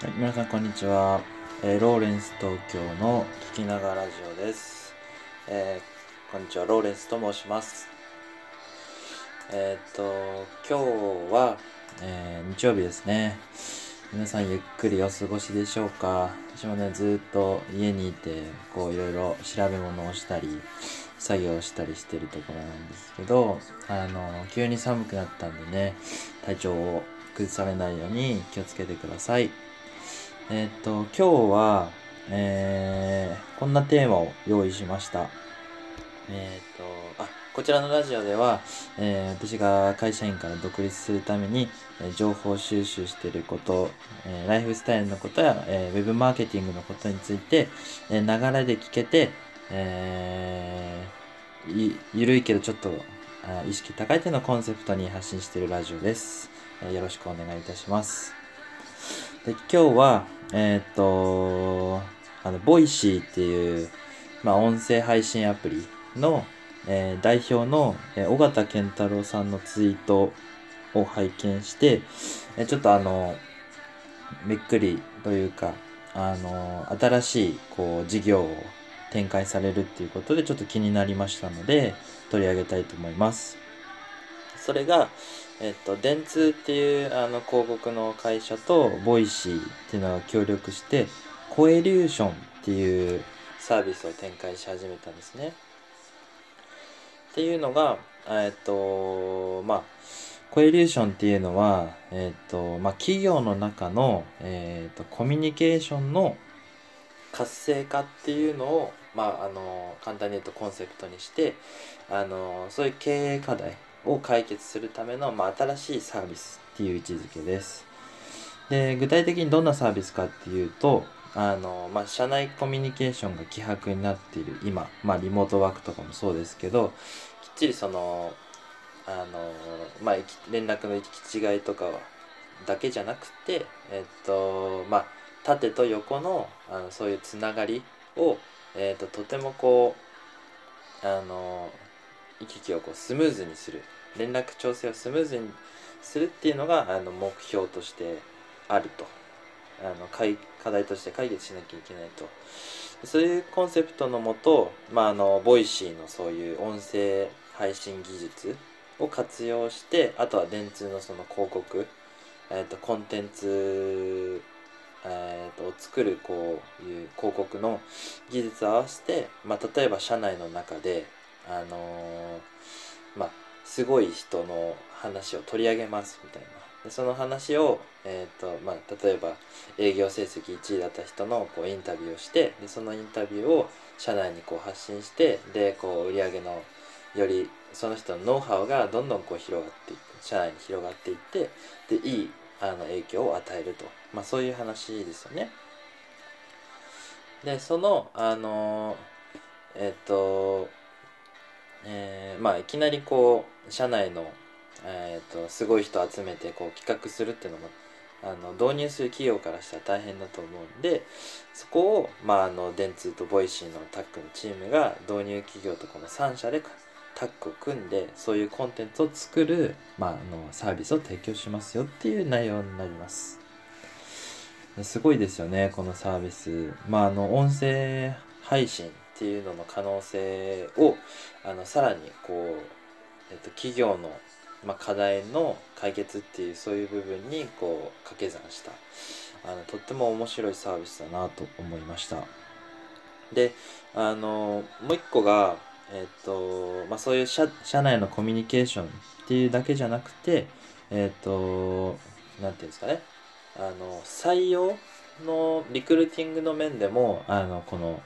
はい、皆さんこんにちは、えーローレンス東京の聞きながらラジオです、えーこんにちは。ローレンスと申します。えーっと今日は、えー日曜日ですね。皆さんゆっくりお過ごしでしょうか？私もねずっと家にいてこういろいろ調べ物をしたり作業したりしてるところなんですけどあの急に寒くなったんでね体調を崩されないように気をつけてください。えーっと今日は、えーこんなテーマを用意しました。えーっとあこちらのラジオでは、えー私が会社員から独立するために、え情報収集していること、えライフスタイルのことや、えーウェブマーケティングのことについてながら、流れで聞けて、えーいゆるいけどちょっと意識高いというのをコンセプトに発信しているラジオです、よろしくお願いいたします。で今日はえーっとあの Voicy っていう、まあ、音声配信アプリの、えー代表の、えー緒方憲太郎さんのツイートを拝見して、えーちょっとあのびっくりというかあの新しいこう事業を展開されるっていうことでちょっと気になりましたので取り上げたいと思います。それが、えっと、電通っていうあの広告の会社と Voicy っていうのが協力してコエリューションっていうサービスを展開し始めたんですね。っていうのが、えっと、まあ、コエリューションっていうのは、えっと、まあ、企業の中の、えっと、コミュニケーションの活性化っていうのを、まあ、あの、簡単に言うとコンセプトにして、あの、そういう経営課題を解決するための、まあ、新しいサービスっていう位置づけです。で、具体的にどんなサービスかっていうと、あの、まあ、社内コミュニケーションが希薄になっている今、まあ、リモートワークとかもそうですけど、きっちりその、あの、まあ、連絡の行き違いとかはだけじゃなくて、えっと、まあ、縦と横のあのそういうつながりを、えっと、とてもこうあの行き来をこうスムーズにする連絡調整をスムーズにするっていうのがあの目標としてあると。あの課題として解決しなきゃいけないと。そういうコンセプトのもと、まあ、あの Voicy のそういう音声配信技術を活用してあとは電通のその広告、えー、とコンテンツ、えー、とを作るこういう広告の技術を合わせて、まあ、例えば社内の中で、あのーまあ、すごい人の話を取り上げますみたいなでその話を、えーとまあ、例えば営業成績1位だった人のこうインタビューをしてでそのインタビューを社内にこう発信してでこう売り上げのよりその人のノウハウがどんどんこう広がっていく社内に広がっていってでいいあの影響を与えると、まあ、そういう話ですよね。でそのあのえっ、とえーまあいきなりこう社内の、えー、とすごい人集めてこう企画するっていうのもあの導入する企業からしたら大変だと思うんでそこを、まあ、あの電通と Voicy のタッグのチームが導入企業とこの3社でタッグを組んでそういうコンテンツを作る、まあ、あのサービスを提供しますよっていう内容になります。すごいですよねこのサービス。まああの音声配信っていうのの可能性をあのさらにこう、えっと、企業の、まあ、課題の解決っていうそういう部分にこう掛け算したあのとっても面白いサービスだなと思いました。であのもう一個がえっとまあ、そういう社社内のコミュニケーションっていうだけじゃなくてえっとなんていうんですかねあの採用のリクルーティングの面でもあのこの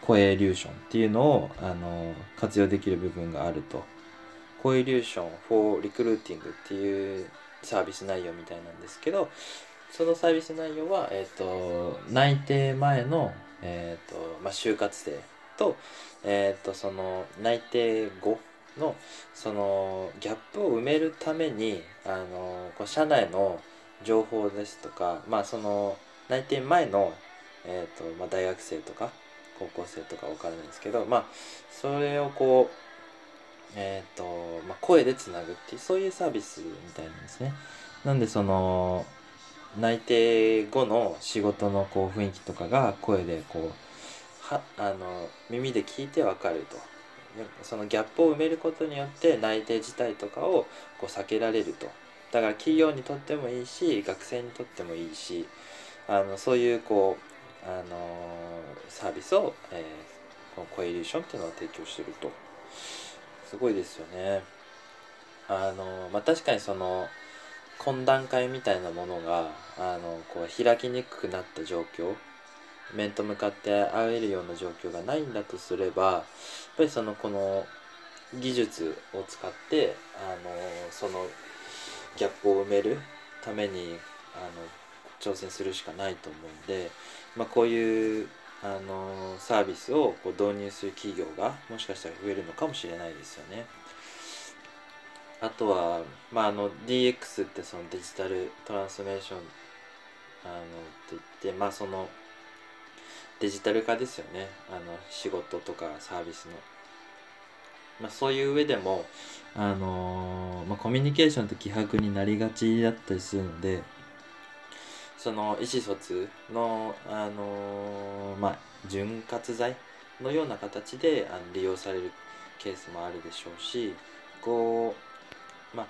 コエリューションっていうのをあの活用できる部分があると。コエリューション for Recruiting っていうサービス内容みたいなんですけどそのサービス内容は、えっと内定前の、えっとまあ、就活生と,、えっとその内定後のそのギャップを埋めるためにあのこう社内の情報ですとか、まあ、その内定前の、えーとまあ、大学生とか高校生とかわからないんですけど、まあ、それをこう、えーとまあ、声でつなぐっていうそういうサービスみたいなんですね。なんでその内定後の仕事のこう雰囲気とかが声でこうはあの耳で聞いてわかるとそのギャップを埋めることによって内定自体とかをこう避けられるとだから企業にとってもいいし学生にとってもいいしあのそういうこう、あのサービスを、えー、このコエリューションっていうのを提供してるとすごいですよね。あのまあ、確かにその懇談会みたいなものがあのこう開きにくくなった状況面と向かって会えるような状況がないんだとすればやっぱりそのこの技術を使ってあのそのギャップを埋めるためにあの挑戦するしかないと思うんで、まあ、こういうあのサービスをこう導入する企業がもしかしたら増えるのかもしれないですよね。あとは、まあ、あの DX ってそのデジタルトランスフォーメーションあのって言ってまあそのデジタル化ですよねあの仕事とかサービスの、まあ、そういう上でもあのまあ、コミュニケーションって希薄になりがちだったりするのでその意思疎通の、あのまあ、潤滑剤のような形であの利用されるケースもあるでしょうしこう、まあ、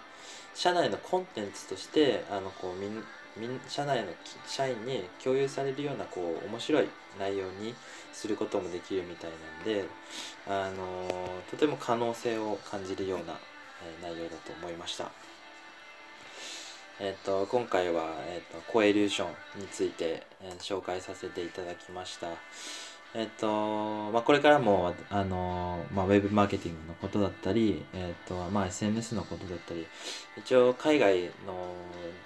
社内のコンテンツとしてあのこうみみ社内の社員に共有されるようなこう面白い内容にすることもできるみたいなんで、あのとても可能性を感じるような、え内容だと思いました。えっ、と今回は、えっ、とコエリューションについて、え紹介させていただきました。えっと、まあ、これからも、あの、まあ、ウェブマーケティングのことだったり、えっと、まあ、SNS のことだったり、一応、海外の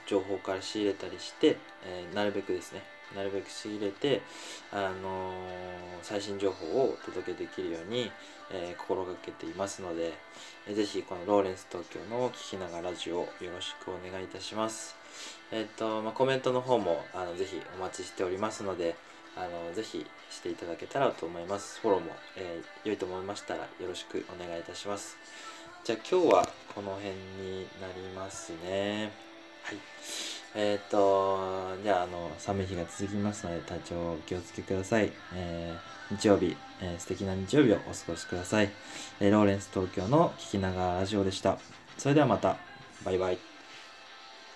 情報から仕入れたりして、えー、なるべくですね、なるべく仕入れて、あの最新情報をお届けできるように、えー、心がけていますので、えー、ぜひこのローレンス東京の聞きながらラジオよろしくお願いいたします。えっと、まあ、コメントの方も、あの、ぜひお待ちしておりますので、あのぜひしていただけたらと思います。フォローも、えー、良いと思いましたらよろしくお願いいたします。じゃあ今日はこの辺になりますね。はい。えっ、と、じゃあ、あの、寒い日が続きますので、体調をお気をつけください。えー、日曜日、えー、素敵な日曜日をお過ごしください。えー、ローレンス東京の聞きながらラジオでした。それではまた。バイバイ。